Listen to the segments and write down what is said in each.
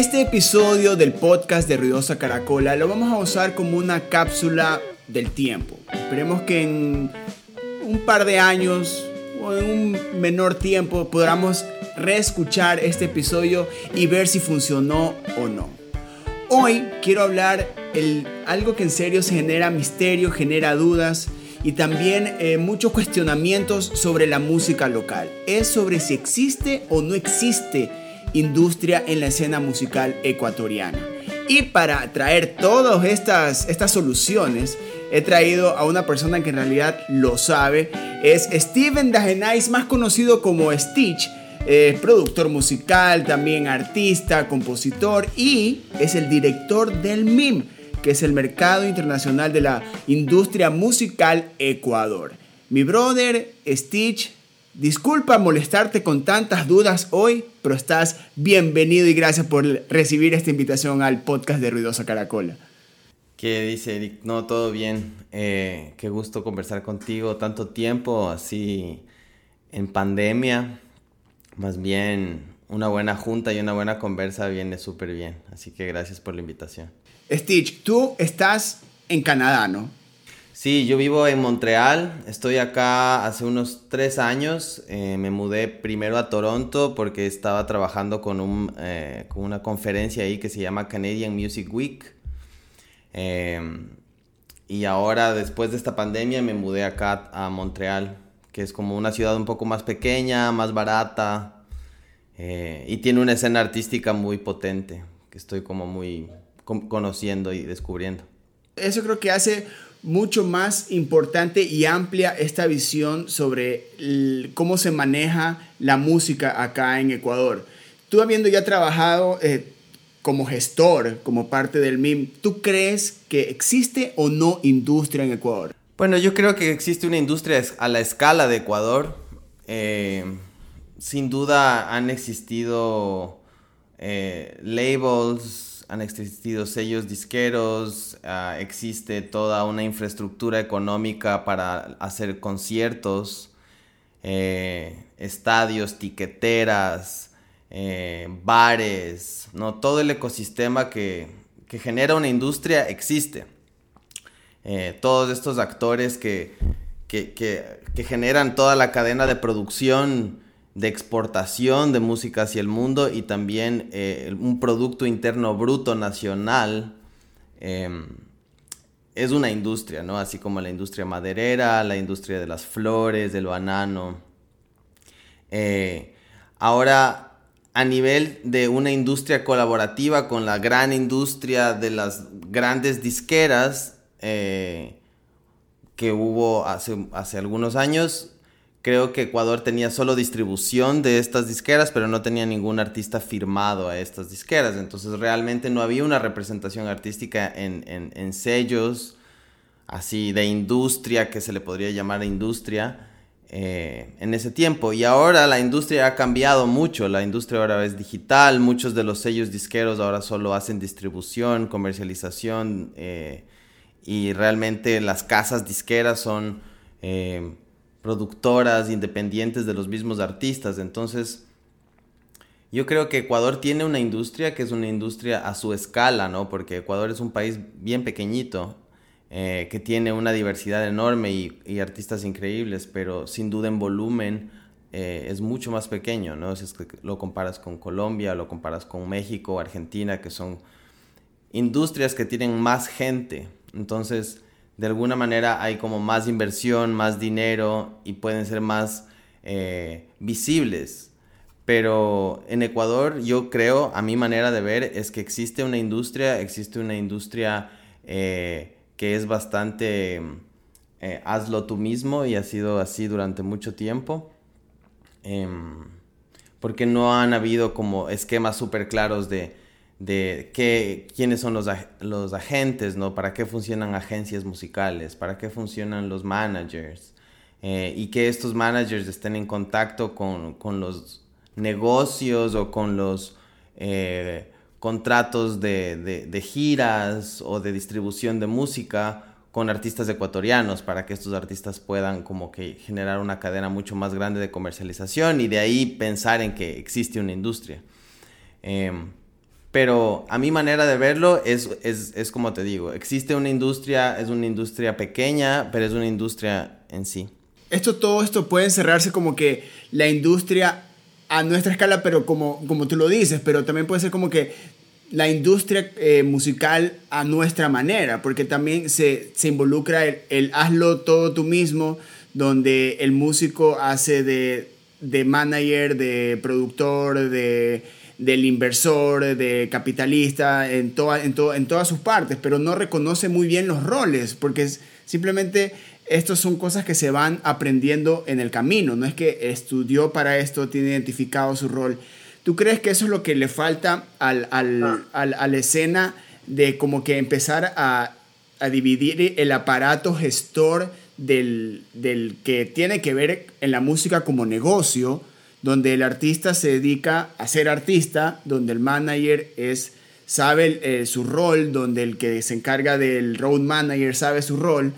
Este episodio del podcast de Ruidosa Caracola lo vamos a usar como una cápsula del tiempo. Esperemos que en un par de años o en un menor tiempo podamos reescuchar este episodio y ver si funcionó o no. Hoy quiero hablar el, algo que en serio se genera misterio, genera dudas y también eh, muchos cuestionamientos sobre la música local. Es sobre si existe o no existe industria en la escena musical ecuatoriana. Y para traer todas estas, estas soluciones, he traído a una persona que en realidad lo sabe. Es Steven Dagenais, más conocido como Stitch. productor musical, también artista, compositor y es el director del MIM, que es el Mercado Internacional de la Industria Musical Ecuador. Mi brother Stitch, disculpa molestarte con tantas dudas hoy, pero estás bienvenido y gracias por recibir esta invitación al podcast de Ruidosa Caracola. ¿Qué dice Eric? No, todo bien. Eh, qué gusto conversar contigo. Tanto tiempo así en pandemia. Más bien una buena junta y una buena conversa viene súper bien. Así que gracias por la invitación. Stitch, tú estás en Canadá, ¿no? Sí, yo vivo en Montreal, estoy acá hace unos tres años, eh, me mudé primero a Toronto porque estaba trabajando eh, con una conferencia ahí que se llama Canadian Music Week em, y ahora después de esta pandemia me mudé acá a Montreal, que es como una ciudad un poco más pequeña, más barata eh, y tiene una escena artística muy potente que estoy como muy conociendo y descubriendo. Eso creo que hace mucho más importante y amplia esta visión sobre cómo se maneja la música acá en Ecuador. Tú habiendo ya trabajado eh, como gestor, como parte del MIM, ¿tú crees que existe o no industria en Ecuador? Bueno, yo creo que existe una industria a la escala de Ecuador. Eh, sin duda han existido eh, labels, han existido sellos disqueros, ah, existe toda una infraestructura económica para hacer conciertos, eh, estadios, tiqueteras, eh, bares, ¿no? todo el ecosistema que, genera una industria existe. Eh, todos estos actores que, que generan toda la cadena de producción de exportación de música hacia el mundo y también eh, un Producto Interno Bruto Nacional em, es una industria, ¿no? Así como la industria maderera, la industria de las flores, del banano. Eh, ahora, a nivel de una industria colaborativa con la gran industria de las grandes disqueras eh, que hubo hace, hace algunos años, Creo que Ecuador tenía solo distribución de estas disqueras, pero no tenía ningún artista firmado a estas disqueras. Entonces realmente no había una representación artística en, sellos así de industria, que se le podría llamar industria, eh, en ese tiempo. Y ahora la industria ha cambiado mucho. La industria ahora es digital. Muchos de los sellos disqueros ahora solo hacen distribución, comercialización. Eh, y realmente las casas disqueras son... Eh, productoras independientes de los mismos artistas. Entonces, yo creo que Ecuador tiene una industria que es una industria a su escala, ¿no? Porque Ecuador es un país bien pequeñito, eh, que tiene una diversidad enorme y, artistas increíbles, pero sin duda en volumen eh, es mucho más pequeño, ¿no? Si es que lo comparas con Colombia, lo comparas con México, Argentina, que son industrias que tienen más gente. Entonces, de alguna manera hay como más inversión, más dinero y pueden ser más eh, visibles. Pero en Ecuador yo creo, a mi manera de ver, es que existe una industria, existe una industria eh, que es bastante eh, hazlo tú mismo y ha sido así durante mucho tiempo. Em, porque no han habido como esquemas súper claros de de qué, quiénes son los, los agentes, ¿no? Para qué funcionan agencias musicales, para qué funcionan los managers. Eh, y que estos managers estén en contacto con, con los negocios o con los eh, contratos de, de, giras o de distribución de música con artistas ecuatorianos para que estos artistas puedan como que generar una cadena mucho más grande de comercialización y de ahí pensar en que existe una industria. Em, Pero a mi manera de verlo es, es, es como te digo, existe una industria, es una industria pequeña, pero es una industria en sí. Esto, todo esto puede encerrarse como que la industria a nuestra escala, pero como, como tú lo dices, pero también puede ser como que la industria eh, musical a nuestra manera, porque también se, se involucra el, el, hazlo todo tú mismo, donde el músico hace de, de manager, de productor, de, del inversor, de capitalista, en, toda, en, en todas sus partes, pero no reconoce muy bien los roles, porque simplemente estas son cosas que se van aprendiendo en el camino, no es que estudió para esto, tiene identificado su rol. ¿Tú crees que eso es lo que le falta al, al, ah. al, a la escena de como que empezar a, a dividir el aparato gestor del, del, que tiene que ver en la música como negocio, donde el artista se dedica a ser artista, donde el manager es, sabe eh, su rol, donde el que se encarga del road manager sabe su rol,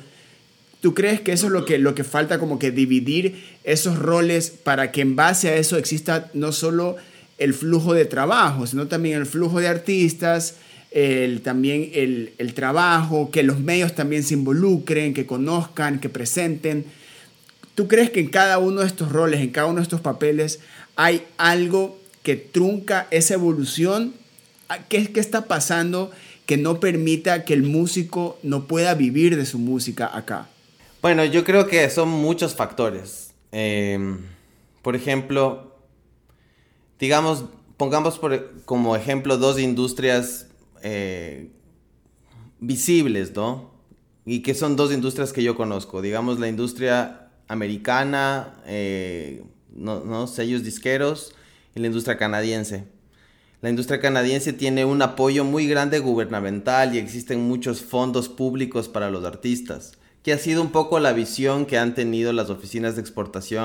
¿Tú crees que eso es lo que, lo que falta, como que dividir esos roles para que en base a eso exista no solo el flujo de trabajo, sino también el flujo de artistas, el, también el, el trabajo, que los medios también se involucren, que conozcan, que presenten? ¿Tú crees que en cada uno de estos roles, en cada uno de estos papeles, hay algo que trunca esa evolución? ¿Qué, qué está pasando que no permita que el músico no pueda vivir de su música acá? Bueno, yo creo que son muchos factores. Em, por ejemplo, digamos, pongamos por, como ejemplo dos industrias eh, visibles, ¿no? Y que son dos industrias que yo conozco. Digamos, la industria americana, eh, ¿no? sellos disqueros, y la industria canadiense. La industria canadiense tiene un apoyo muy grande gubernamental y existen muchos fondos públicos para los artistas que ha sido un poco la visión que han tenido las oficinas de exportación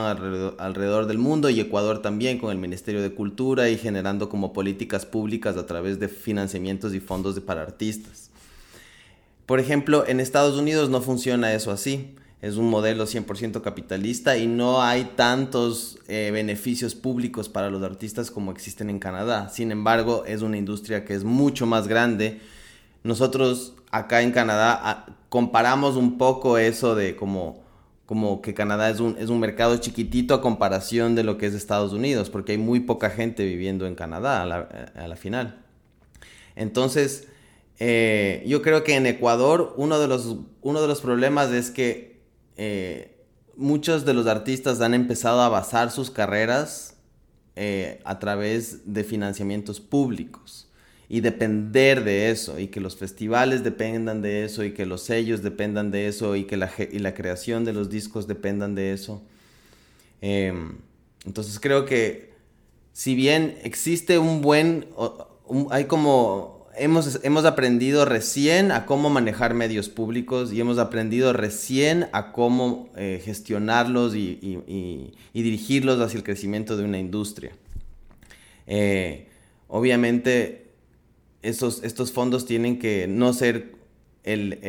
alrededor, del mundo y Ecuador también con el Ministerio de Cultura y generando como políticas públicas a través de financiamientos y fondos para artistas. Por ejemplo, en Estados Unidos no funciona eso así. Es un modelo 100% capitalista y no hay tantos eh, beneficios públicos para los artistas como existen en Canadá. Sin embargo, es una industria que es mucho más grande. Nosotros acá en Canadá comparamos un poco eso de como, como que Canadá es un, es un mercado chiquitito a comparación de lo que es Estados Unidos, porque hay muy poca gente viviendo en Canadá a la, final. Entonces, eh, yo creo que en Ecuador uno de los, uno de los problemas es que eh, muchos de los artistas han empezado a basar sus carreras eh, a través de financiamientos públicos y depender de eso y que los festivales dependan de eso y que los sellos dependan de eso y que la, y la creación de los discos dependan de eso. Em, entonces creo que si bien existe un buen, hay como, hemos, hemos aprendido recién a cómo manejar medios públicos y hemos aprendido recién a cómo eh, gestionarlos y, y, dirigirlos hacia el crecimiento de una industria. Eh, obviamente estos, fondos tienen que no ser el,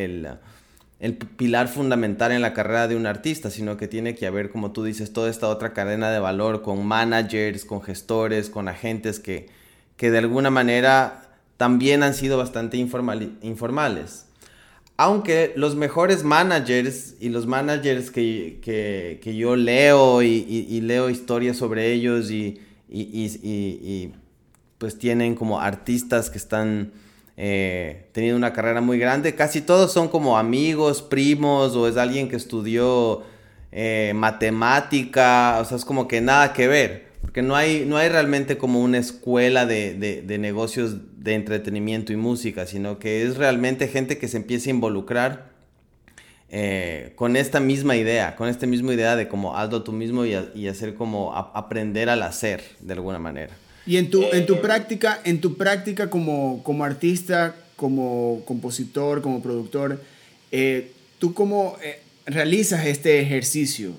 el, pilar fundamental en la carrera de un artista, sino que tiene que haber, como tú dices, toda esta otra cadena de valor con managers, con gestores, con agentes que, que de alguna manera también han sido bastante informales. Aunque los mejores managers y los managers que, yo leo y, leo historias sobre ellos y, y pues tienen como artistas que están eh, teniendo una carrera muy grande. Casi todos son como amigos, primos o es alguien que estudió eh, matemática, o sea, es como que nada que ver. Porque no hay, no hay realmente como una escuela de, negocios de entretenimiento y música, sino que es realmente gente que se empieza a involucrar eh, con esta misma idea, con esta misma idea de como hazlo tú mismo y, y hacer como aprender al hacer de alguna manera. Y en tu, en tu eh, práctica, en tu práctica como, como artista, como compositor, como productor, eh, ¿tú cómo eh, realizas este ejercicio?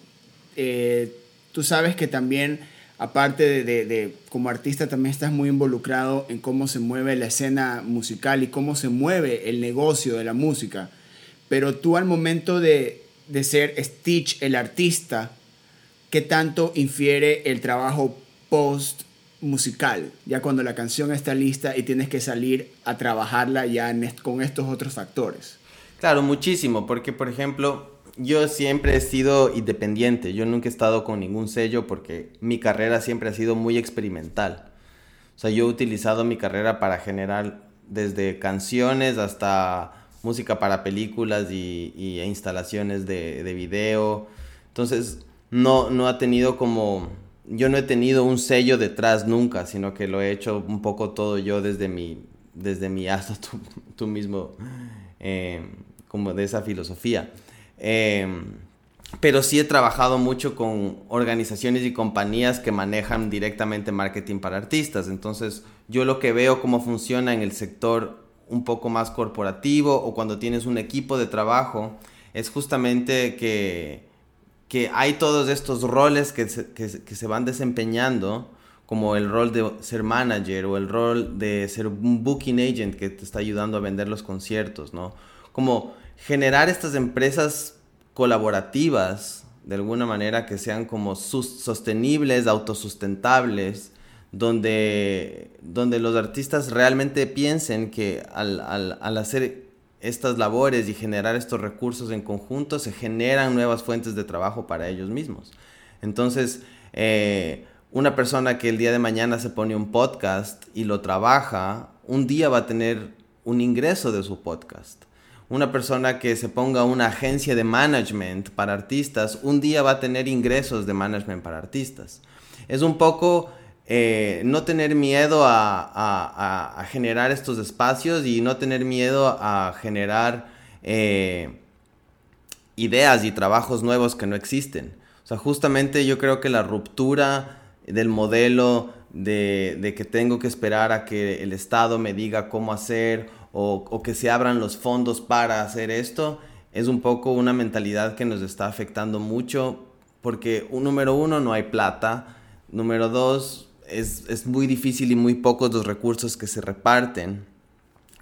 tú sabes que también, aparte de, de, como artista, también estás muy involucrado en cómo se mueve la escena musical y cómo se mueve el negocio de la música. Pero tú al momento de, de ser Stitch, el artista, ¿qué tanto infiere el trabajo post musical, ya cuando la canción está lista y tienes que salir a trabajarla ya con estos otros factores. Claro, muchísimo, porque por ejemplo, yo siempre he sido independiente, yo nunca he estado con ningún sello porque mi carrera siempre ha sido muy experimental. O sea, yo he utilizado mi carrera para generar desde canciones hasta música para películas y, instalaciones de, de, video. Entonces, no, no ha tenido como... Yo no he tenido un sello detrás nunca, sino que lo he hecho un poco todo yo desde mi, desde mi hasta tú, mismo, eh, como de esa filosofía. Eh, pero sí he trabajado mucho con organizaciones y compañías que manejan directamente marketing para artistas. Entonces, yo lo que veo cómo funciona en el sector un poco más corporativo o cuando tienes un equipo de trabajo es justamente que, que hay todos estos roles que se, que, se van desempeñando como el rol de ser manager o el rol de ser un booking agent que te está ayudando a vender los conciertos, ¿no? Como generar estas empresas colaborativas, de alguna manera que sean como sostenibles, autosustentables, donde, donde los artistas realmente piensen que al, al, hacer estas labores y generar estos recursos en conjunto, se generan nuevas fuentes de trabajo para ellos mismos. Entonces, eh, una persona que el día de mañana se pone un podcast y lo trabaja, un día va a tener un ingreso de su podcast una persona que se ponga una agencia de management para artistas, un día va a tener ingresos de management para artistas. Es un poco eh, no tener miedo a, generar estos espacios y no tener miedo a generar eh, ideas y trabajos nuevos que no existen. O sea, justamente yo creo que la ruptura del modelo de, de que tengo que esperar a que el Estado me diga cómo hacer o, que se abran los fondos para hacer esto, es un poco una mentalidad que nos está afectando mucho porque, un, número uno, no hay plata, número dos, es, es muy difícil y muy pocos los recursos que se reparten.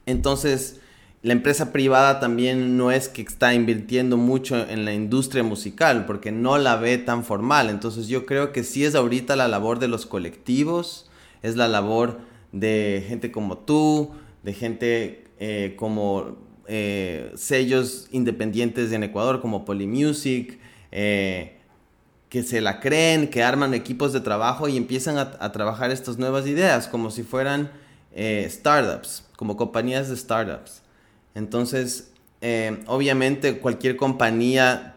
Entonces, la empresa privada también no es que está invirtiendo mucho en la industria musical porque no la ve tan formal. Entonces yo creo que sí es ahorita la labor de los colectivos, es la labor de gente como tú, de gente eh, como eh, sellos independientes en Ecuador, como Polymusic, eh, que se la creen, que arman equipos de trabajo y empiezan a, trabajar estas nuevas ideas, como si fueran startups, como compañías de startups. Entonces, obviamente cualquier compañía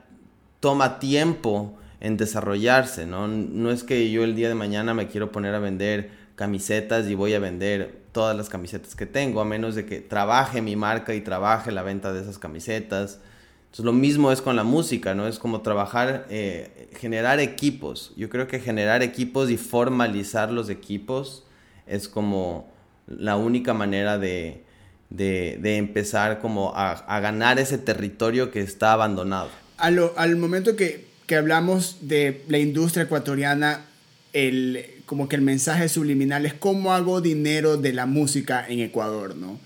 toma tiempo en desarrollarse, ¿no? No es que yo el día de mañana me quiero poner a vender camisetas y voy a vender todas las camisetas que tengo, a menos de que trabaje mi marca y trabaje la venta de esas camisetas. Entonces lo mismo es con la música, ¿no? Es como trabajar, eh, generar equipos. Yo creo que generar equipos y formalizar los equipos es como la única manera de, de, empezar como a, ganar ese territorio que está abandonado. al momento que, que hablamos de la industria ecuatoriana, el, como que el mensaje subliminal es cómo hago dinero de la música en Ecuador, ¿no?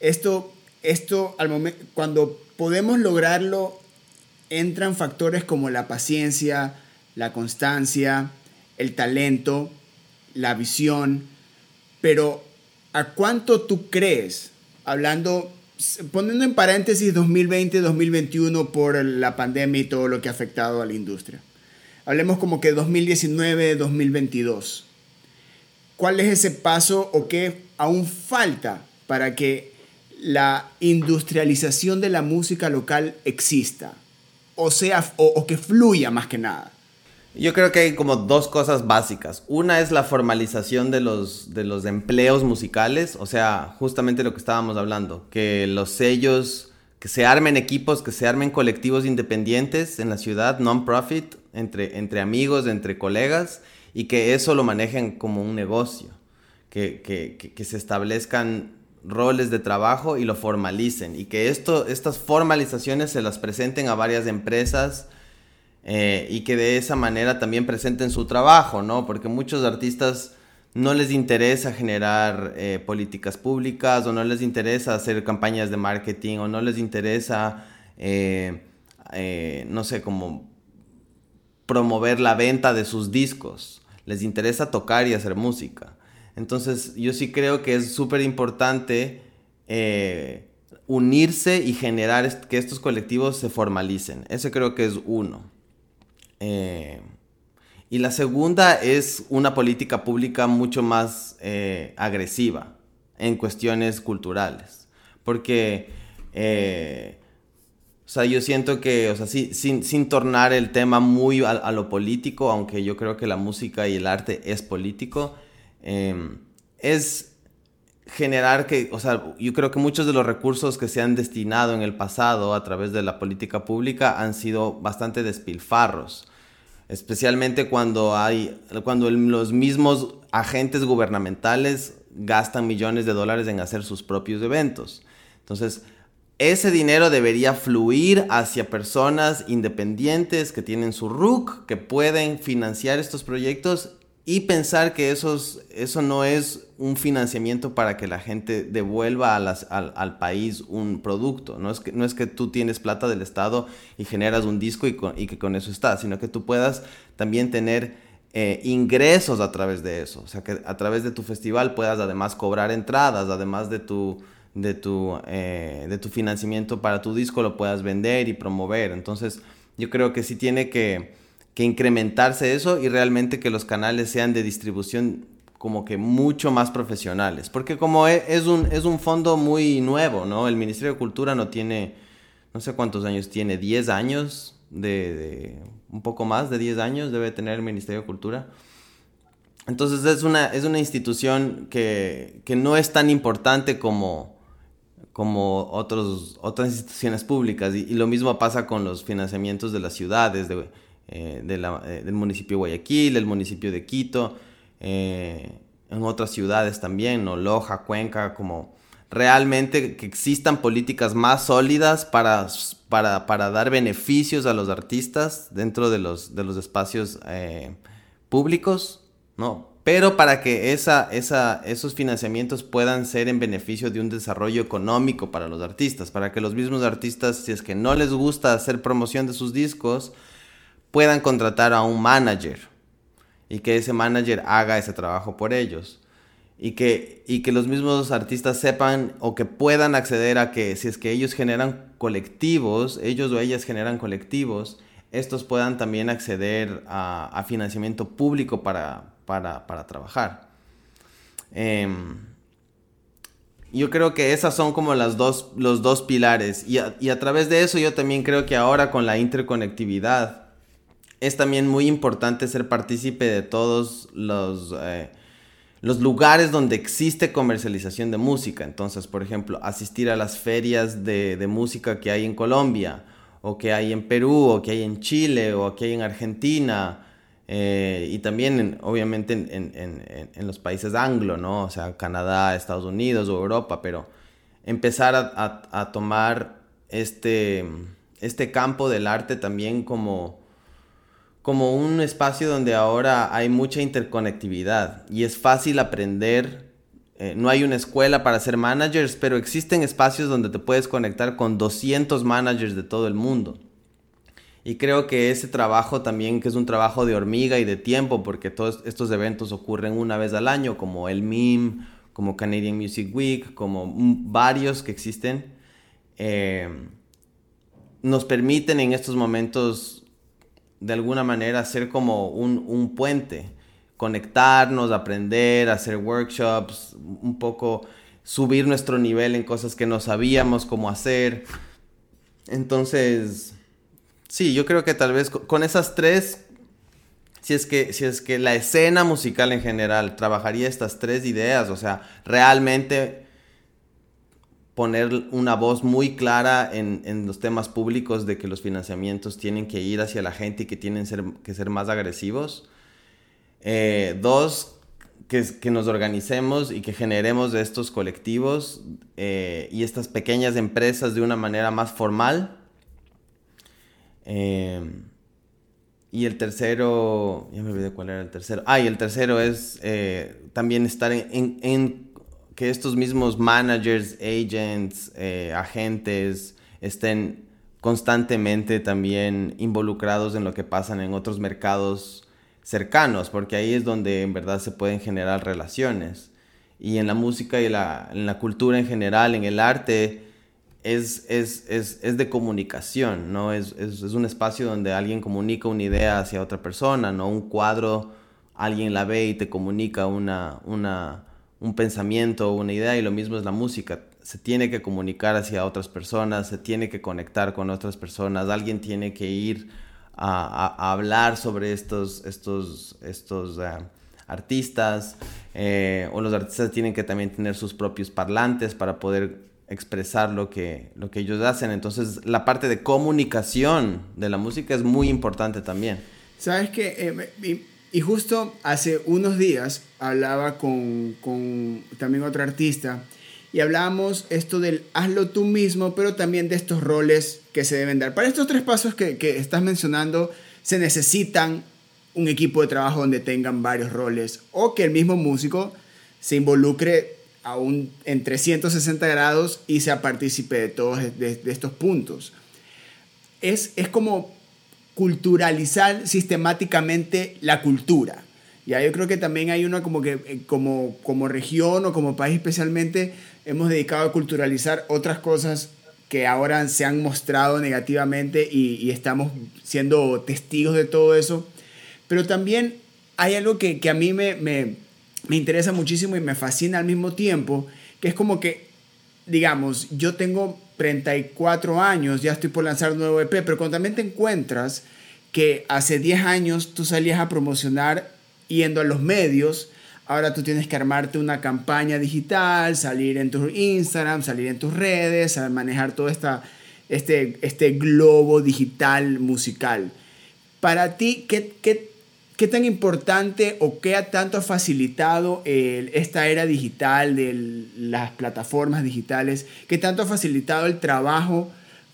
Esto, esto al momento, cuando podemos lograrlo, entran factores como la paciencia, la constancia, el talento, la visión, pero ¿a cuánto tú crees, hablando, poniendo en paréntesis 2020-2021 por la pandemia y todo lo que ha afectado a la industria? Hablemos como que 2019-2022. ¿Cuál es ese paso o qué aún falta para que la industrialización de la música local exista? O sea, o, que fluya más que nada. Yo creo que hay como dos cosas básicas. Una es la formalización de los, de los empleos musicales, o sea, justamente lo que estábamos hablando, que los sellos, que se armen equipos, que se armen colectivos independientes en la ciudad, non-profit, entre, entre amigos, entre colegas, y que eso lo manejen como un negocio, que, que, que, se establezcan roles de trabajo y lo formalicen, y que esto, estas formalizaciones se las presenten a varias empresas eh, y que de esa manera también presenten su trabajo, ¿no? Porque muchos artistas no les interesa generar eh, políticas públicas o no les interesa hacer campañas de marketing o no les interesa, eh, no sé, como promover la venta de sus discos. Les interesa tocar y hacer música. Entonces yo sí creo que es súper importante eh, unirse y generar que estos colectivos se formalicen. Ese creo que es uno. Eh, y la segunda es una política pública mucho más eh, agresiva en cuestiones culturales. Porque, o sea, yo siento que, o sea, sin, sin, tornar el tema muy a, lo político, aunque yo creo que la música y el arte es político, Em, es generar que, o sea, yo creo que muchos de los recursos que se han destinado en el pasado a través de la política pública han sido bastante despilfarros, especialmente cuando hay, cuando los mismos agentes gubernamentales gastan millones de dólares en hacer sus propios eventos. Entonces, ese dinero debería fluir hacia personas independientes que tienen su RUC, que pueden financiar estos proyectos y pensar que eso no es un financiamiento para que la gente devuelva al, país un producto. No es, que, no es que tú tienes plata del Estado y generas un disco y, y que con eso está, sino que tú puedas también tener eh, ingresos a través de eso. O sea, que a través de tu festival puedas además cobrar entradas, además de tu, de tu, eh, de tu financiamiento para tu disco, lo puedas vender y promover. Entonces, yo creo que sí tiene que que incrementarse eso y realmente que los canales sean de distribución como que mucho más profesionales. Porque como e, es un, es un fondo muy nuevo, ¿no? El Ministerio de Cultura no tiene, no sé cuántos años tiene, 10 años, de, un poco más de 10 años debe tener el Ministerio de Cultura. Entonces es una, es una institución que, que no es tan importante como, como otros, otras instituciones públicas. Y, lo mismo pasa con los financiamientos de las ciudades, de, eh, eh, del municipio de Guayaquil, el municipio de Quito, eh, en otras ciudades también, ¿no? Loja, Cuenca, como realmente que existan políticas más sólidas para, para, dar beneficios a los artistas dentro de los, de los espacios públicos, ¿no? Pero para que esa, esa, esos financiamientos puedan ser en beneficio de un desarrollo económico para los artistas, para que los mismos artistas, si es que no les gusta hacer promoción de sus discos, puedan contratar a un manager y que ese manager haga ese trabajo por ellos. Y que, y que los mismos artistas sepan o que puedan acceder a que si es que ellos generan colectivos, ellos o ellas generan colectivos, estos puedan también acceder a, financiamiento público para, para, para trabajar. Em, yo creo que esas son como las dos, los dos pilares. Y a través de eso yo también creo que ahora con la interconectividad, es también muy importante ser partícipe de todos los, eh, los lugares donde existe comercialización de música. Entonces, por ejemplo, asistir a las ferias de, música que hay en Colombia, o que hay en Perú, o que hay en Chile, o que hay en Argentina. Eh, y también, obviamente, en, los países anglo, ¿no? O sea, Canadá, Estados Unidos o Europa, pero empezar a, tomar este, este campo del arte también como como un espacio donde ahora hay mucha interconectividad y es fácil aprender. Eh, no hay una escuela para ser managers, pero existen espacios donde te puedes conectar con 200 managers de todo el mundo. Y creo que ese trabajo también, que es un trabajo de hormiga y de tiempo, porque todos estos eventos ocurren una vez al año, como el MIM, como Canadian Music Week, como varios que existen, eh, nos permiten en estos momentos de alguna manera ser como un, puente, conectarnos, aprender, hacer workshops, un poco subir nuestro nivel en cosas que no sabíamos cómo hacer. Entonces, sí, yo creo que tal vez con esas tres, si es que, si es que la escena musical en general trabajaría estas tres ideas, o sea, realmente poner una voz muy clara en, los temas públicos de que los financiamientos tienen que ir hacia la gente y que tienen que ser más agresivos. Eh, dos, que, que, nos organicemos y que generemos estos colectivos eh, y estas pequeñas empresas de una manera más formal. Eh, y el tercero, ya me olvidé cuál era el tercero. Ah, y el tercero es también estar en, que estos mismos managers, agents, eh, agentes estén constantemente también involucrados en lo que pasa en otros mercados cercanos, porque ahí es donde en verdad se pueden generar relaciones. Y en la música y la, en la cultura en general, en el arte, es, es, es, es de comunicación, ¿no? Es, un espacio donde alguien comunica una idea hacia otra persona, ¿no? Un cuadro, alguien la ve y te comunica una, una, un pensamiento, una idea, y lo mismo es la música. Se tiene que comunicar hacia otras personas, se tiene que conectar con otras personas, alguien tiene que ir a, hablar sobre estos, estos, estos eh, artistas, eh, o los artistas tienen que también tener sus propios parlantes para poder expresar lo que, lo que ellos hacen. Entonces, la parte de comunicación de la música es muy importante también. Sabes que, eh, y, justo hace unos días hablaba con, con, también otro artista y hablábamos esto del hazlo tú mismo, pero también de estos roles que se deben dar. Para estos tres pasos que, que estás mencionando, se necesitan un equipo de trabajo donde tengan varios roles o que el mismo músico se involucre aún en 360 grados y sea partícipe de todos de, estos puntos. Es, es como culturalizar sistemáticamente la cultura. Ya yo creo que también hay una como que eh, como, como región o como país especialmente hemos dedicado a culturalizar otras cosas que ahora se han mostrado negativamente y, estamos siendo testigos de todo eso. Pero también hay algo que, que a mí me, me interesa muchísimo y me fascina al mismo tiempo, que es como que, digamos, yo tengo 34 años, ya estoy por lanzar un nuevo EP, pero cuando también te encuentras que hace 10 años tú salías a promocionar yendo a los medios, ahora tú tienes que armarte una campaña digital, salir en tu Instagram, salir en tus redes, manejar todo esta, este, este globo digital musical. Para ti, ¿qué, qué ¿Qué tan importante o qué tanto ha facilitado esta era digital de las plataformas digitales? ¿Qué tanto ha facilitado el trabajo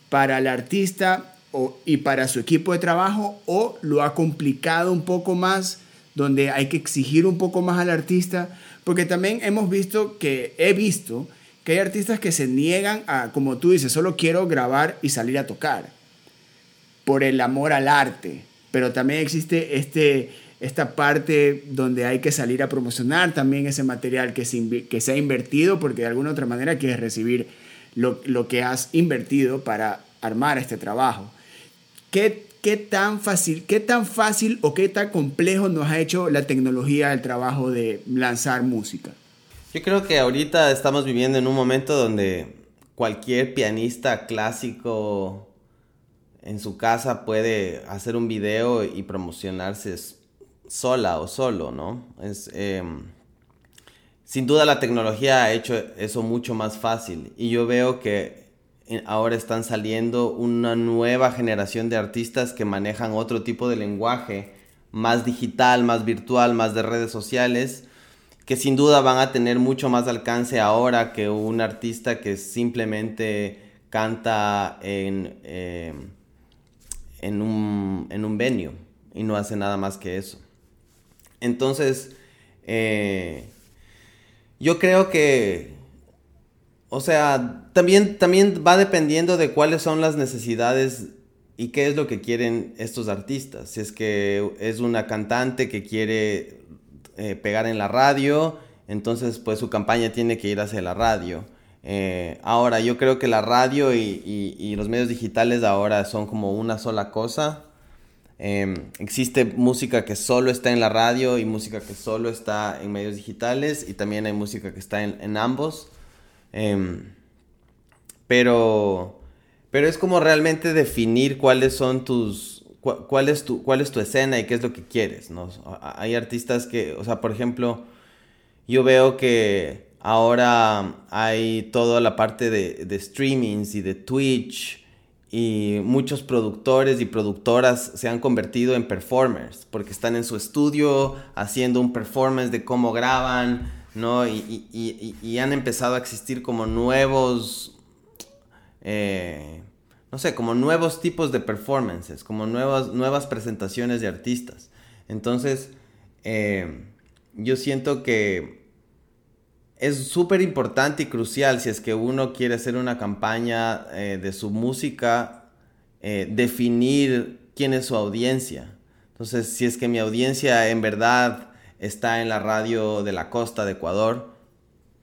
para el artista y para su equipo de trabajo o lo ha complicado un poco más donde hay que exigir un poco más al artista? Porque también hemos visto que, he visto que hay artistas que se niegan a, como tú dices, solo quiero grabar y salir a tocar por el amor al arte pero también existe este, esta parte donde hay que salir a promocionar también ese material que se, que se ha invertido, porque de alguna otra manera quieres recibir lo, lo que has invertido para armar este trabajo. ¿Qué, qué, tan fácil, ¿Qué tan fácil o qué tan complejo nos ha hecho la tecnología del trabajo de lanzar música? Yo creo que ahorita estamos viviendo en un momento donde cualquier pianista clásico en su casa puede hacer un video y promocionarse sola o solo, ¿no? Es, em, sin duda la tecnología ha hecho eso mucho más fácil y yo veo que ahora están saliendo una nueva generación de artistas que manejan otro tipo de lenguaje, más digital, más virtual, más de redes sociales, que sin duda van a tener mucho más alcance ahora que un artista que simplemente canta en... Em, en un, en un y no hace nada más que eso. Entonces, eh, yo creo que, o sea, también, también va dependiendo de cuáles son las necesidades y qué es lo que quieren estos artistas. Si es que es una cantante que quiere eh, pegar en la radio, entonces pues su campaña tiene que ir hacia la radio. Eh, ahora, yo creo que la radio y, los medios digitales ahora son como una sola cosa. Em, existe música que solo está en la radio y música que solo está en medios digitales y también hay música que está en, ambos. Em, pero, pero es como realmente definir cuáles son tus, cuál, es tu, cuál es tu escena y qué es lo que quieres, ¿no? Hay artistas que, o sea, por ejemplo, yo veo que Ahora hay toda la parte de, de streamings y de Twitch y muchos productores y productoras se han convertido en performers porque están en su estudio haciendo un performance de cómo graban, ¿no? Y, han empezado a existir como nuevos, eh, no sé, como nuevos tipos de performances, como nuevas, nuevas presentaciones de artistas. Entonces, eh, yo siento que es súper importante y crucial si es que uno quiere hacer una campaña eh, de su música, eh, definir quién es su audiencia, Entonces, si es que mi audiencia en verdad está en la radio de la costa de Ecuador,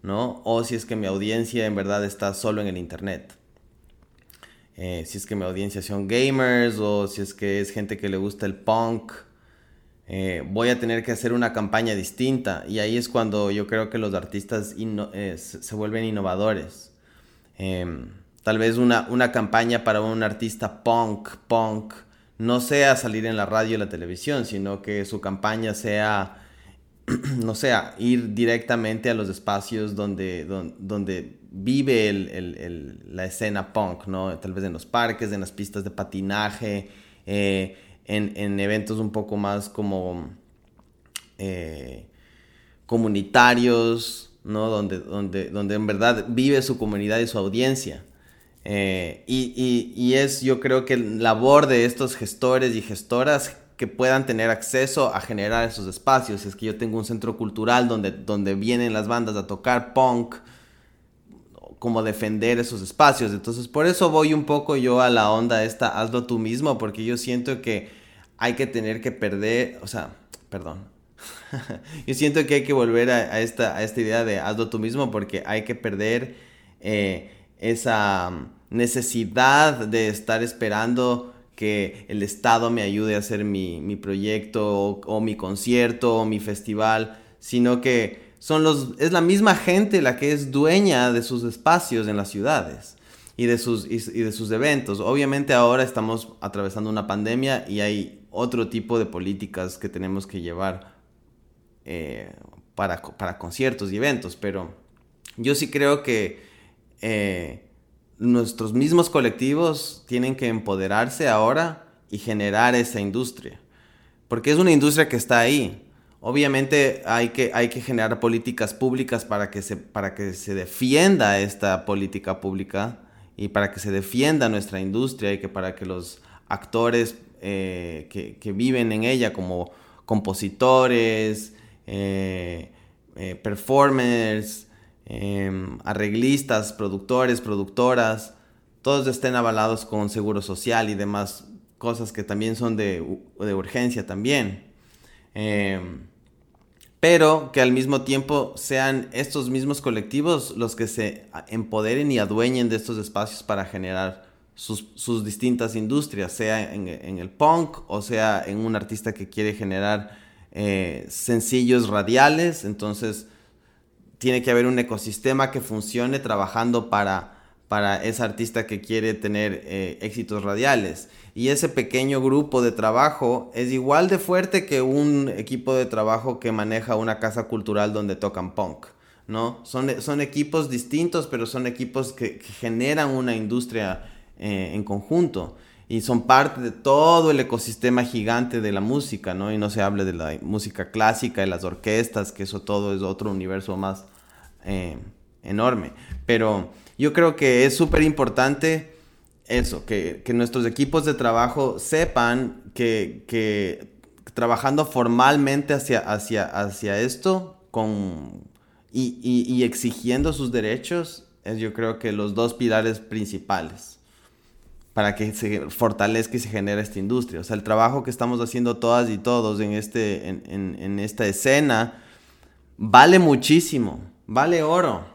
¿no? O si es que mi audiencia en verdad está solo en el internet. Eh, si es que mi audiencia son gamers o si es que es gente que le gusta el punk, eh, voy a tener que hacer una campaña distinta y ahí es cuando yo creo que los artistas eh, se vuelven innovadores. Em, tal vez una, una campaña para un artista punk, punk, no sea salir en la radio y la televisión, sino que su campaña sea no sé, ir directamente a los espacios donde, donde, vive la escena punk, ¿no? Tal vez en los parques, en las pistas de patinaje, eh, en, eventos un poco más como eh, comunitarios, ¿no? Donde, donde, donde en verdad vive su comunidad y su audiencia. Eh, y, y es, yo creo que labor de estos gestores y gestoras que puedan tener acceso a generar esos espacios. Es que yo tengo un centro cultural donde, donde vienen las bandas a tocar punk, como defender esos espacios. Entonces, por eso voy un poco yo a la onda esta, hazlo tú mismo, porque yo siento que hay que tener que perder, o sea, perdón. yo siento que hay que volver a, esta, a esta idea de hazlo tú mismo, porque hay que perder eh, esa necesidad de estar esperando que el Estado me ayude a hacer mi, proyecto o, mi concierto o mi festival, sino que es la misma gente la que es dueña de sus espacios en las ciudades y de sus, y, de sus eventos. Obviamente ahora estamos atravesando una pandemia y hay otro tipo de políticas que tenemos que llevar eh, para, conciertos y eventos, pero yo sí creo que... Eh, nuestros mismos colectivos tienen que empoderarse ahora y generar esa industria. Porque es una industria que está ahí. Obviamente hay que, hay que generar políticas públicas para que, se, para que se defienda esta política pública y para que se defienda nuestra industria y que para que los actores eh, que, viven en ella como compositores, eh, eh, performers, Em, arreglistas, productores, productoras, todos estén avalados con seguro social y demás cosas que también son de, urgencia también. Em, pero que al mismo tiempo sean estos mismos colectivos los que se empoderen y adueñen de estos espacios para generar sus, distintas industrias, sea en, el punk o sea en un artista que quiere generar eh, sencillos radiales, entonces tiene que haber un ecosistema que funcione trabajando para, para ese artista que quiere tener eh, éxitos radiales. Y ese pequeño grupo de trabajo es igual de fuerte que un equipo de trabajo que maneja una casa cultural donde tocan punk. ¿no? Son, son equipos distintos, pero son equipos que, generan una industria eh, en conjunto y son parte de todo el ecosistema gigante de la música, ¿no? Y no se hable de la música clásica, de las orquestas, que eso todo es otro universo más eh, enorme. Pero yo creo que es súper importante eso, que, nuestros equipos de trabajo sepan que, trabajando formalmente hacia, hacia, hacia esto con, y exigiendo sus derechos, es yo creo que los dos pilares principales para que se fortalezca y se genere esta industria. O sea, el trabajo que estamos haciendo todas y todos en, este, en, esta escena vale muchísimo, vale oro.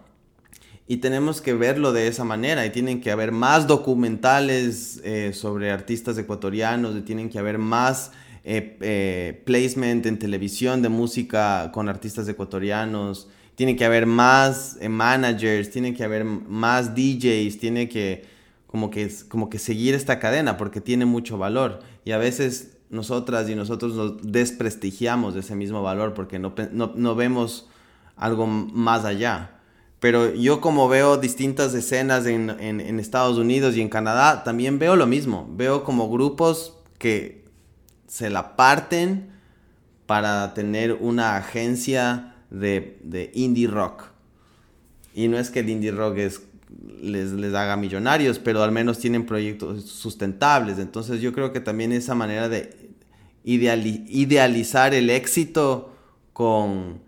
Y tenemos que verlo de esa manera. Y tienen que haber más documentales eh, sobre artistas ecuatorianos. Y tienen que haber más eh, eh, placement en televisión de música con artistas ecuatorianos. Tiene que haber más managers. Tiene que haber más DJs. Tiene que como que, como que seguir esta cadena porque tiene mucho valor. Y a veces nosotras y nosotros nos desprestigiamos de ese mismo valor porque no, no, vemos algo más allá. Pero yo como veo distintas escenas en, Estados Unidos y en Canadá, también veo lo mismo. Veo como grupos que se la parten para tener una agencia de, indie rock. Y no es que el indie rock es les, les haga millonarios, pero al menos tienen proyectos sustentables. Entonces yo creo que también esa manera de idealizar el éxito con,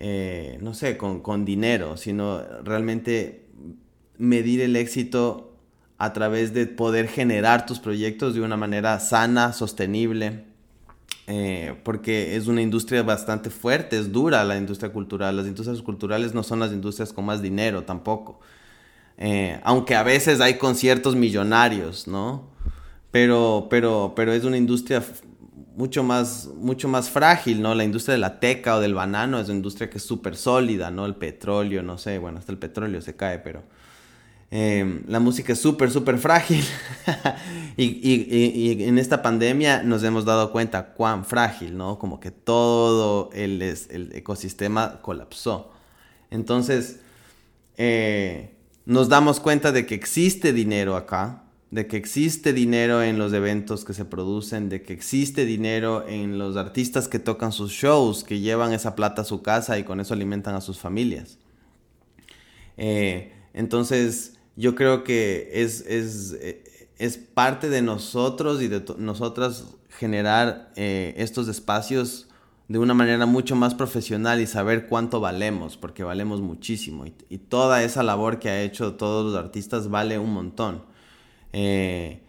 eh, no sé, con, con dinero, sino realmente medir el éxito a través de poder generar tus proyectos de una manera sana, sostenible eh, porque es una industria bastante fuerte, es dura la industria cultural. Las industrias culturales no son las industrias con más dinero tampoco. Eh, aunque a veces hay conciertos millonarios, ¿no? Pero, pero, pero es una industria mucho más, mucho más frágil, ¿no? La industria de la teca o del banano es una industria que es súper sólida, ¿no? El petróleo, no sé, bueno, hasta el petróleo se cae, pero Em, la música es súper, súper frágil. y, en esta pandemia nos hemos dado cuenta cuán frágil, ¿no? Como que todo el, el ecosistema colapsó. Entonces, eh, nos damos cuenta de que existe dinero acá, de que existe dinero en los eventos que se producen, de que existe dinero en los artistas que tocan sus shows, que llevan esa plata a su casa y con eso alimentan a sus familias. Eh, entonces, yo creo que es, es, eh, es parte de nosotros y de nosotras generar eh, estos espacios de una manera mucho más profesional y saber cuánto valemos, porque valemos muchísimo. Y, toda esa labor que ha hecho todos los artistas vale un montón. Eh,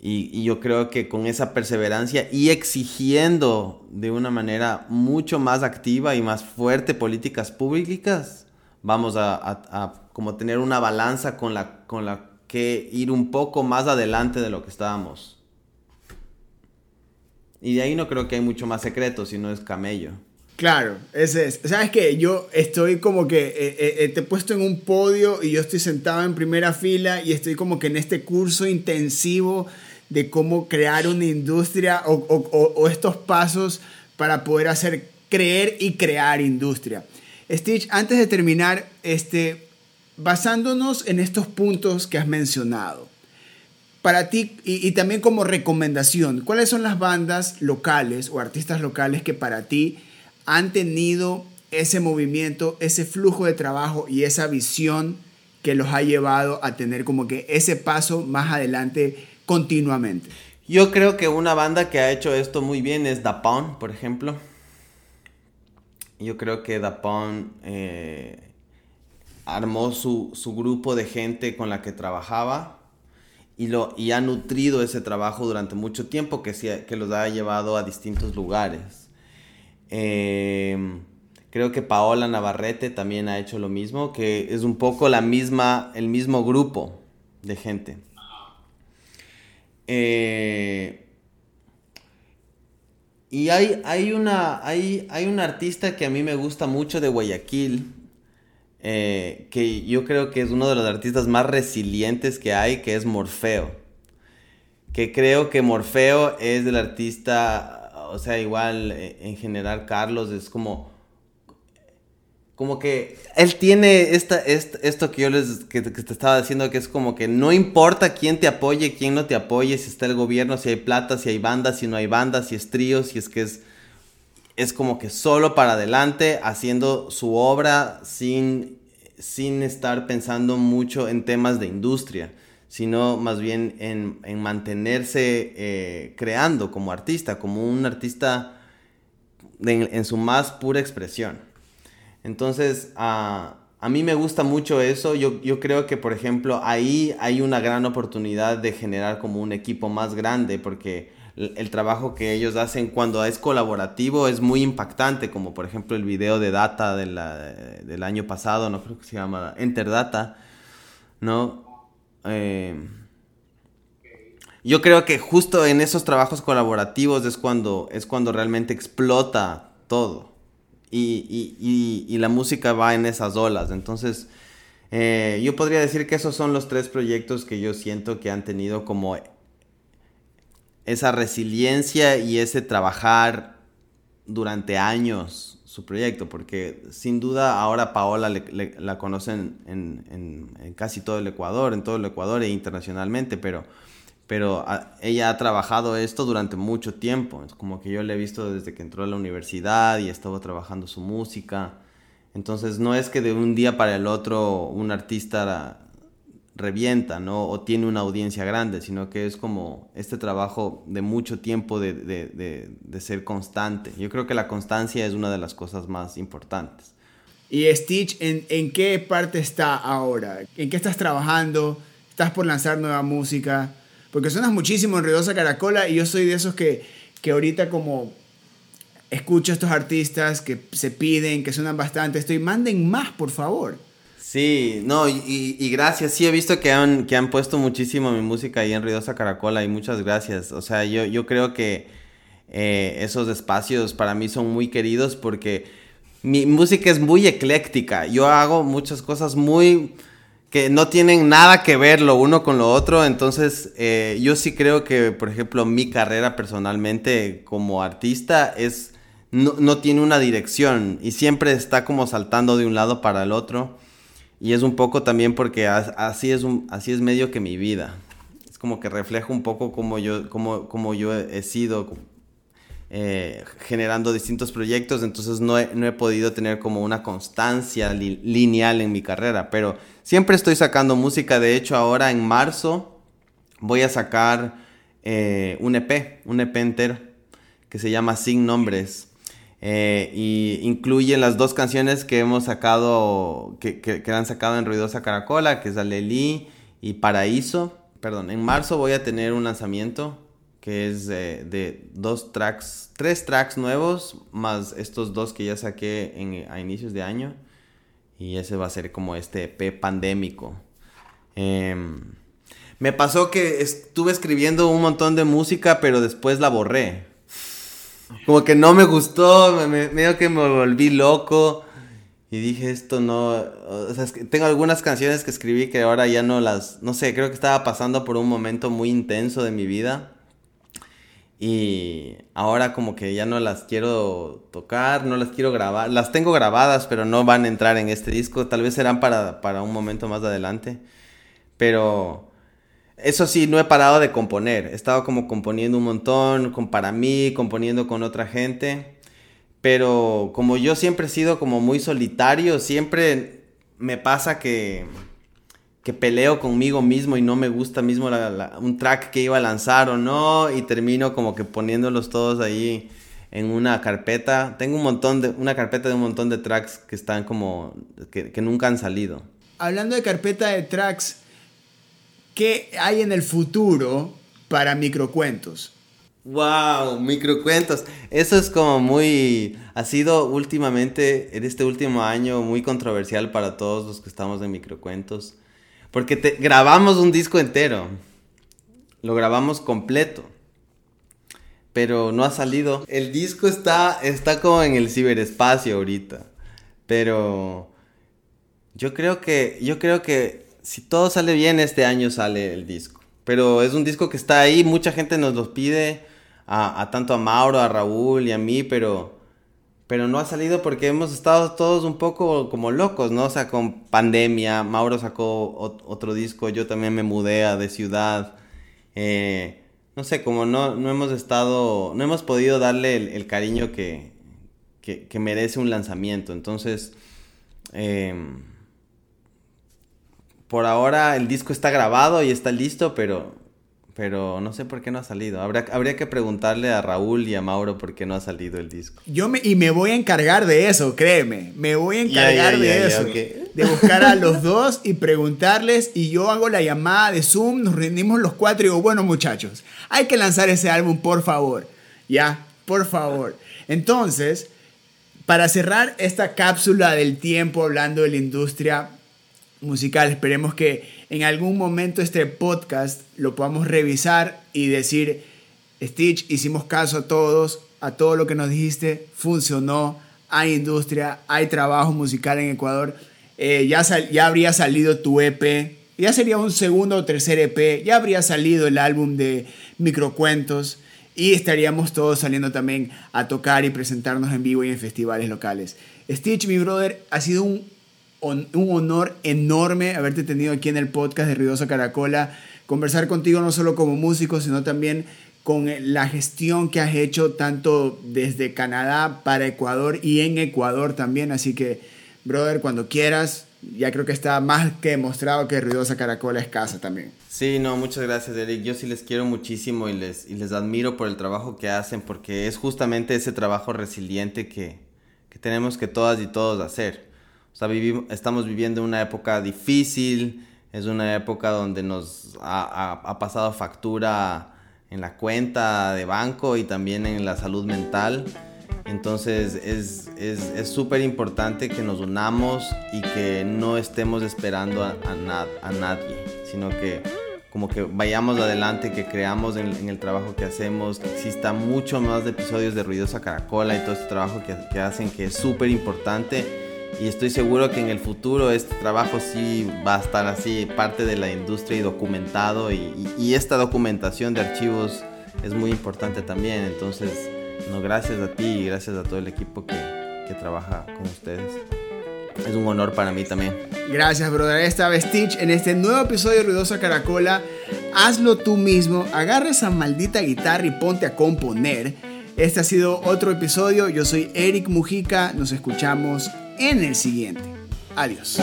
y, yo creo que con esa perseverancia y exigiendo de una manera mucho más activa y más fuerte políticas públicas, vamos a, como tener una balanza con la, con la que ir un poco más adelante de lo que estábamos. Y de ahí no creo que hay mucho más secreto, sino es camello. Claro, ese es. ¿Sabes qué? Yo estoy como que eh, eh, eh, te he puesto en un podio y yo estoy sentado en primera fila y estoy como que en este curso intensivo de cómo crear una industria o, estos pasos para poder hacer creer y crear industria. Stitch, antes de terminar, este, basándonos en estos puntos que has mencionado, para ti y, también como recomendación, ¿cuáles son las bandas locales o artistas locales que para ti han tenido ese movimiento, ese flujo de trabajo y esa visión que los ha llevado a tener como que ese paso más adelante continuamente? Yo creo que una banda que ha hecho esto muy bien es Da por ejemplo. Yo creo que Dapón eh, armó su, grupo de gente con la que trabajaba y, lo, y ha nutrido ese trabajo durante mucho tiempo que, que los ha llevado a distintos lugares. Eh, creo que Paola Navarrete también ha hecho lo mismo, que es un poco la misma, el mismo grupo de gente. Eh, y hay, hay, una, hay, hay un artista que a mí me gusta mucho de Guayaquil, eh, que yo creo que es uno de los artistas más resilientes que hay, que es Morfeo. Que creo que Morfeo es el artista, o sea, igual eh, en general Carlos es como como que él tiene esta, esto que yo les que, te estaba diciendo que es como que no importa quién te apoye, quién no te apoye, si está el gobierno, si hay plata, si hay bandas, si no hay bandas, si es trío, si es que es es como que solo para adelante haciendo su obra sin sin estar pensando mucho en temas de industria, sino más bien en, en mantenerse eh, creando como artista, como un artista en su más pura expresión. Entonces, a mí me gusta mucho eso. Yo, creo que, por ejemplo, ahí hay una gran oportunidad de generar como un equipo más grande, porque el, trabajo que ellos hacen cuando es colaborativo es muy impactante, como por ejemplo el video de Data del año pasado, no creo que se llama Enter Data, ¿no? Eh, yo creo que justo en esos trabajos colaborativos es cuando, es cuando realmente explota todo y, la música va en esas olas. Entonces, eh, yo podría decir que esos son los tres proyectos que yo siento que han tenido como esa resiliencia y ese trabajar durante años su proyecto, porque sin duda ahora Paola la conocen en, casi todo el Ecuador, en todo el Ecuador e internacionalmente, pero pero ella ha trabajado esto durante mucho tiempo. Es como que yo le he visto desde que entró a la universidad y estaba trabajando su música. Entonces no es que de un día para el otro un artista revienta, ¿no? O tiene una audiencia grande, sino que es como este trabajo de mucho tiempo de, de, de, ser constante. Yo creo que la constancia es una de las cosas más importantes. ¿Y Stitch en, qué parte está ahora? ¿En qué estás trabajando? ¿Estás por lanzar nueva música? Porque suenas muchísimo en Ruidosa Caracola y yo soy de esos que que ahorita como escucho a estos artistas que se piden, que suenan bastante, estoy, manden más, por favor. Sí, no, y, gracias. Sí, he visto que han, que han puesto muchísimo mi música ahí en Ruidosa Caracola y muchas gracias. O sea, yo, yo creo que eh, esos espacios para mí son muy queridos porque mi música es muy ecléctica. Yo hago muchas cosas muy que no tienen nada que ver lo uno con lo otro. Entonces, eh, yo sí creo que, por ejemplo, mi carrera personalmente como artista es no, no, tiene una dirección y siempre está como saltando de un lado para el otro. Y es un poco también porque así es, así es medio que mi vida. Es como que refleja un poco como yo, como, como yo he sido eh, generando distintos proyectos, entonces no he, no he, podido tener como una constancia lineal en mi carrera, pero siempre estoy sacando música. De hecho, ahora en marzo voy a sacar eh, un EP, un EP entero, que se llama Sin Nombres. Eh, y incluye las dos canciones que hemos sacado, que, que, han sacado en Ruidosa Caracola, que es Alelí y Paraíso. Perdón, en marzo voy a tener un lanzamiento que es de, dos tracks, tres tracks nuevos, más estos dos que ya saqué en, a inicios de año. Y ese va a ser como este EP pandémico. Em, me pasó que estuve escribiendo un montón de música, pero después la borré como que no me gustó, me, medio que me volví loco. Y dije, esto no. O sea, tengo algunas canciones que escribí que ahora ya no las. No sé, creo que estaba pasando por un momento muy intenso de mi vida. Y ahora como que ya no las quiero tocar, no las quiero grabar. Las tengo grabadas, pero no van a entrar en este disco. Tal vez serán para, para un momento más adelante. Pero eso sí, no he parado de componer. He estado como componiendo un montón, con, para mí, componiendo con otra gente. Pero como yo siempre he sido como muy solitario, siempre me pasa que, que peleo conmigo mismo y no me gusta mismo un track que iba a lanzar o no. Y termino como que poniéndolos todos ahí en una carpeta. Tengo un montón de, una carpeta de un montón de tracks que están como, que, que nunca han salido. Hablando de carpeta de tracks, ¿Qué hay en el futuro para microcuentos? Wow, microcuentos. Eso es como muy... Ha sido últimamente, en este último año, muy controversial para todos los que estamos en microcuentos. Porque grabamos un disco entero. Lo grabamos completo. Pero no ha salido. El disco está, está como en el ciberespacio ahorita. Pero yo creo que, yo creo que si todo sale bien, este año sale el disco. Pero es un disco que está ahí, mucha gente nos lo pide, a, tanto a Mauro, a Raúl y a mí, pero, pero no ha salido porque hemos estado todos un poco como locos, ¿no? O sea, con pandemia, Mauro sacó otro disco, yo también me mudé a de ciudad. Eh, no sé, como no, no hemos estado, no hemos podido darle el, cariño que, que, merece un lanzamiento. Entonces, eh, por ahora el disco está grabado y está listo, pero, pero no sé por qué no ha salido. Habría, habría que preguntarle a Raúl y a Mauro por qué no ha salido el disco. Yo me, y me voy a encargar de eso, créeme. Me voy a encargar de eso. De buscar a los dos y preguntarles. Y yo hago la llamada de Zoom, nos reunimos los cuatro y digo, bueno muchachos, hay que lanzar ese álbum, por favor. Ya, por favor. Entonces, para cerrar esta cápsula del tiempo hablando de la industria musical. Esperemos que en algún momento este podcast lo podamos revisar y decir, Stitch, hicimos caso a todos, a todo lo que nos dijiste, funcionó, hay industria, hay trabajo musical en Ecuador, eh, ya, ya habría salido tu EP, ya sería un segundo o tercer EP, ya habría salido el álbum de microcuentos y estaríamos todos saliendo también a tocar y presentarnos en vivo y en festivales locales. Stitch, mi brother, ha sido un un honor enorme haberte tenido aquí en el podcast de Ruidosa Caracola, conversar contigo no solo como músico, sino también con la gestión que has hecho tanto desde Canadá para Ecuador y en Ecuador también. Así que, brother, cuando quieras, ya creo que está más que demostrado que Ruidosa Caracola es casa también. Sí, no, muchas gracias, Eric. Yo sí les quiero muchísimo y les, y les admiro por el trabajo que hacen, porque es justamente ese trabajo resiliente que, que tenemos que todas y todos hacer. O sea, estamos viviendo una época difícil, es una época donde nos ha, pasado factura en la cuenta de banco y también en la salud mental. Entonces es súper importante que nos unamos y que no estemos esperando a, a, nadie, sino que como que vayamos adelante, que creamos en, el trabajo que hacemos, que exista mucho más de episodios de Ruidosa Caracola y todo este trabajo que, que hacen, que es súper importante. Y estoy seguro que en el futuro este trabajo sí va a estar así, parte de la industria y documentado. y esta documentación de archivos es muy importante también. Entonces, no, gracias a ti y gracias a todo el equipo que, que trabaja con ustedes. Es un honor para mí también. Gracias, brother. Esta vez, Stitch, en este nuevo episodio de Ruidosa Caracola, hazlo tú mismo, agarra esa maldita guitarra y ponte a componer. Este ha sido otro episodio. Yo soy Eric Mujica. Nos escuchamos en el siguiente. Adiós.